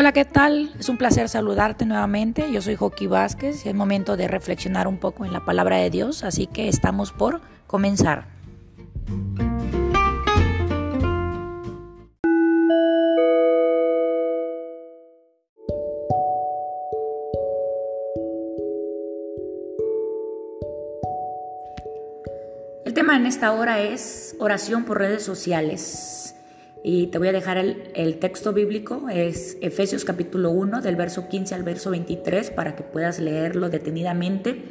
Hola, ¿qué tal? Es un placer saludarte nuevamente. Yo soy Joaquín Vázquez y es momento de reflexionar un poco en la palabra de Dios, así que estamos por comenzar. El tema en esta hora es oración por redes sociales. Y te voy a dejar el, texto bíblico, es Efesios capítulo 1, del verso 15 al verso 23, para que puedas leerlo detenidamente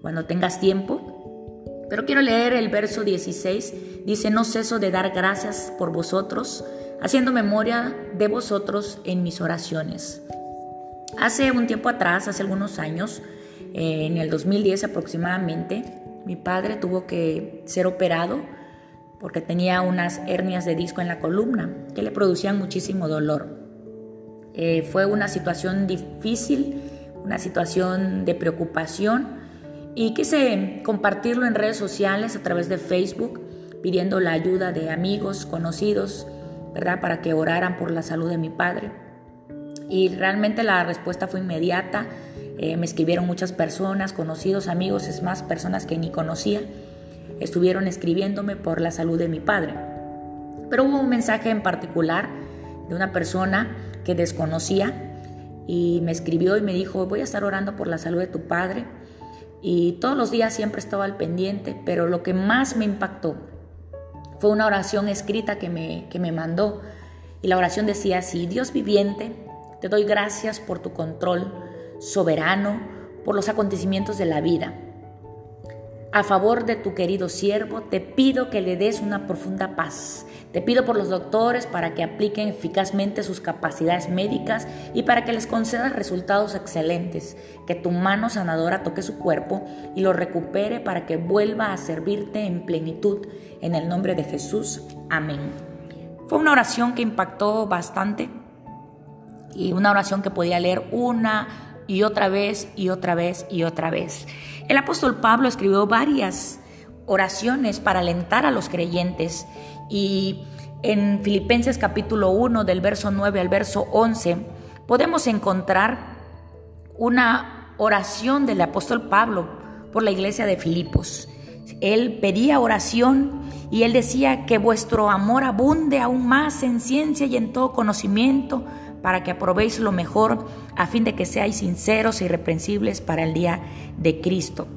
cuando tengas tiempo. Pero quiero leer el verso 16, dice, no ceso de dar gracias por vosotros, haciendo memoria de vosotros en mis oraciones. Hace un tiempo atrás, hace algunos años, eh, en el 2010 aproximadamente, mi padre tuvo que ser operado porque tenía unas hernias de disco en la columna que le producían muchísimo dolor. Eh, fue una situación difícil, una situación de preocupación y quise compartirlo en redes sociales a través de Facebook pidiendo la ayuda de amigos, conocidos, ¿verdad? Para que oraran por la salud de mi padre. Y realmente la respuesta fue inmediata. Eh, me escribieron muchas personas, conocidos, amigos, es más, personas que ni conocía estuvieron escribiéndome por la salud de mi padre. Pero hubo un mensaje en particular de una persona que desconocía y me escribió y me dijo, voy a estar orando por la salud de tu padre. Y todos los días siempre estaba al pendiente, pero lo que más me impactó fue una oración escrita que me, que me mandó. Y la oración decía así, Dios viviente, te doy gracias por tu control soberano, por los acontecimientos de la vida. A favor de tu querido siervo, te pido que le des una profunda paz. Te pido por los doctores para que apliquen eficazmente sus capacidades médicas y para que les concedas resultados excelentes. Que tu mano sanadora toque su cuerpo y lo recupere para que vuelva a servirte en plenitud. En el nombre de Jesús. Amén. Fue una oración que impactó bastante y una oración que podía leer una y otra vez y otra vez y otra vez. El apóstol Pablo escribió varias oraciones para alentar a los creyentes y en Filipenses capítulo 1 del verso 9 al verso 11 podemos encontrar una oración del apóstol Pablo por la iglesia de Filipos. Él pedía oración y él decía que vuestro amor abunde aún más en ciencia y en todo conocimiento para que aprobéis lo mejor, a fin de que seáis sinceros e irreprensibles para el día de Cristo,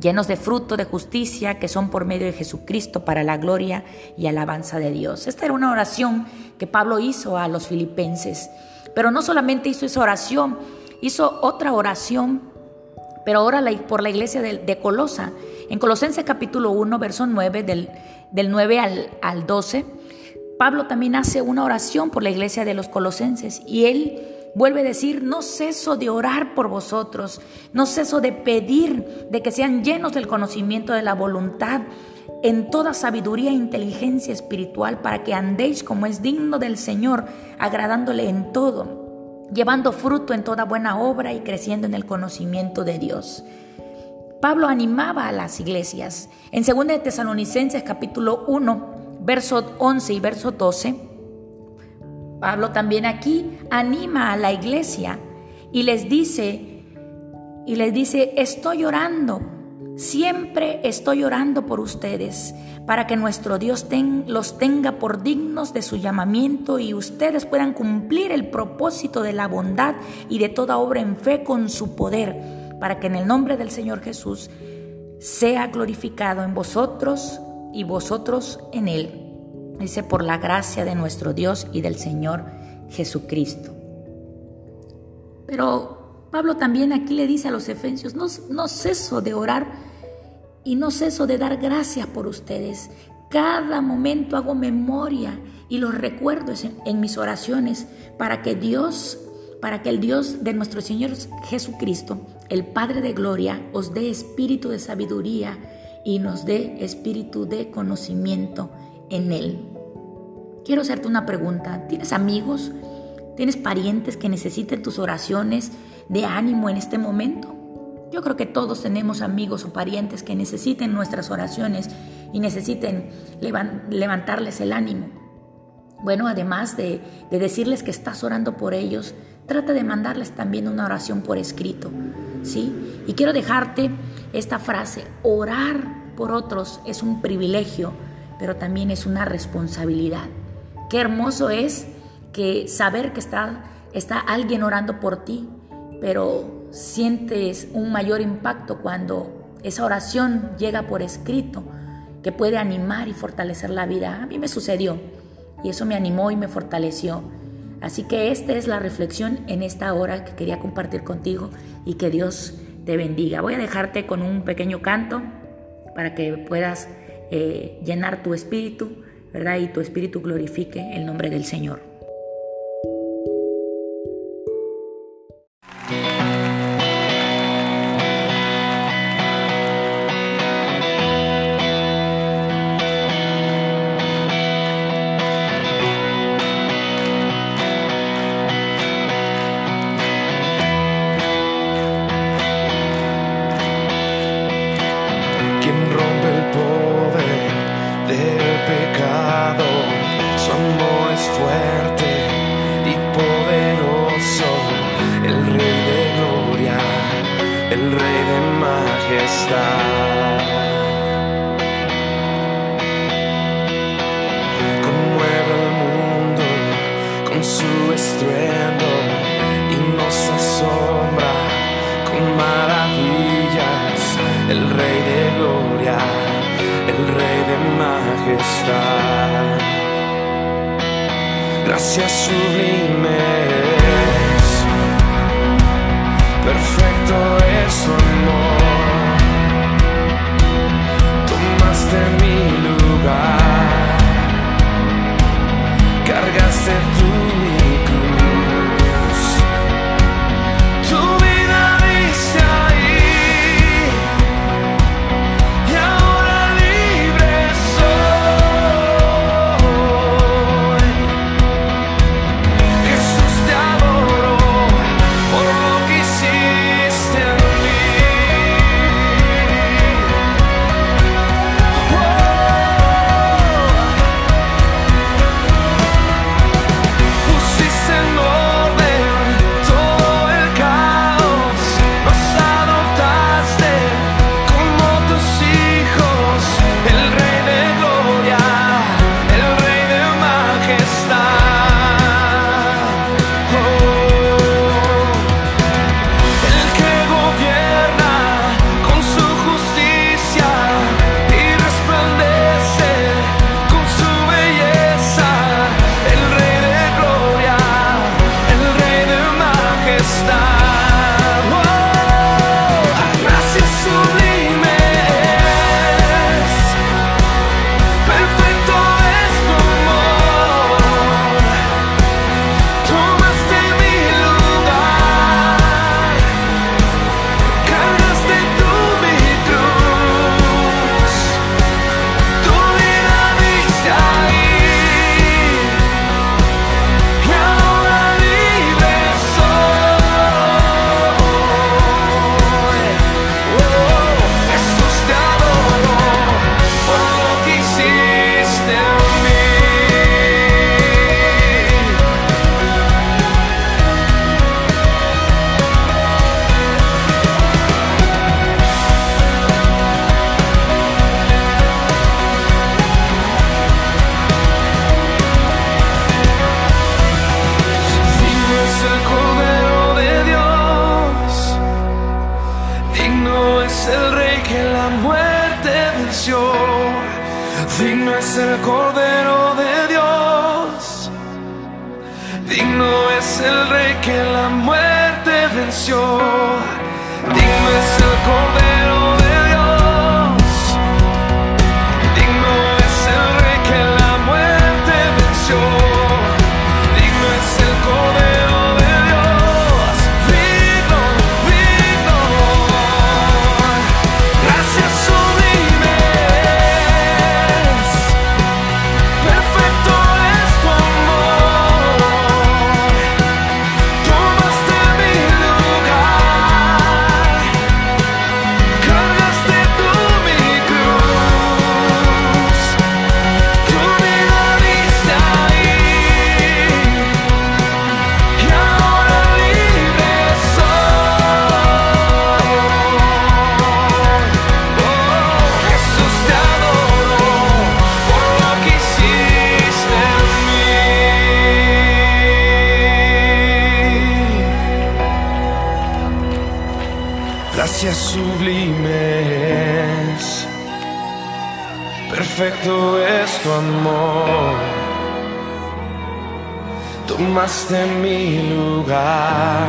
llenos de fruto de justicia que son por medio de Jesucristo para la gloria y alabanza de Dios. Esta era una oración que Pablo hizo a los filipenses, pero no solamente hizo esa oración, hizo otra oración, pero ahora por la iglesia de, Colosa. En Colosenses capítulo 1, verso 9, del, del 9 al, al 12, Pablo también hace una oración por la iglesia de los colosenses y él vuelve a decir, no ceso de orar por vosotros, no ceso de pedir de que sean llenos del conocimiento de la voluntad en toda sabiduría e inteligencia espiritual para que andéis como es digno del Señor, agradándole en todo, llevando fruto en toda buena obra y creciendo en el conocimiento de Dios. Pablo animaba a las iglesias. En 2 de Tesalonicenses capítulo 1, verso 11 y verso 12, Pablo también aquí anima a la iglesia y les dice, y les dice, estoy orando, siempre estoy orando por ustedes, para que nuestro Dios los tenga por dignos de su llamamiento y ustedes puedan cumplir el propósito de la bondad y de toda obra en fe con su poder, para que en el nombre del Señor Jesús sea glorificado en vosotros y vosotros en él. Dice, por la gracia de nuestro Dios y del Señor Jesucristo. Pero Pablo también aquí le dice a los efesios, no, ceso de orar y no ceso de dar gracias por ustedes. Cada momento hago memoria y los recuerdo en, en mis oraciones para que Dios, para que el Dios de nuestro Señor Jesucristo, el Padre de Gloria, os dé espíritu de sabiduría y nos dé espíritu de conocimiento en Él. Quiero hacerte una pregunta. ¿Tienes amigos? ¿Tienes parientes que necesiten tus oraciones de ánimo en este momento? Yo creo que todos tenemos amigos o parientes que necesiten nuestras oraciones y necesiten levantarles el ánimo. bueno, además de, de decirles que estás orando por ellos, trata de mandarles también una oración por escrito, ¿sí? Y quiero dejarte esta frase, orar por otros es un privilegio, pero también es una responsabilidad. Qué hermoso es que saber que está, está alguien orando por ti, pero sientes un mayor impacto cuando esa oración llega por escrito, que puede animar y fortalecer la vida. A mí me sucedió y eso me animó y me fortaleció. Así que esta es la reflexión en esta hora que quería compartir contigo y que Dios te bendiga. Voy a dejarte con un pequeño canto para que puedas eh, llenar tu espíritu, ¿verdad? Y tu espíritu glorifique el nombre del Señor. Conmueve el mundo con su estruendo y nos asombra con maravillas. El Rey de gloria, el Rey de majestad. Gracias sublimes, perfecto es sit el Rey que la muerte venció, digno es el Cordero gracias sublimes. Perfecto es tu amor. Tomaste mi lugar.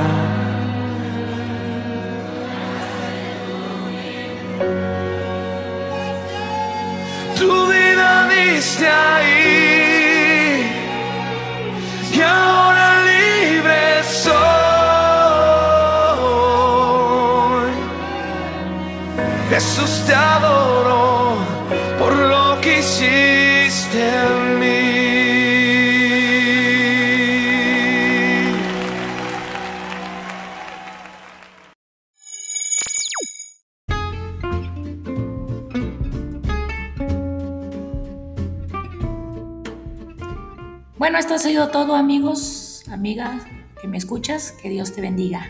Tu vida diste ahí. Bueno, esto ha sido todo amigos, amigas que me escuchas. Que Dios te bendiga.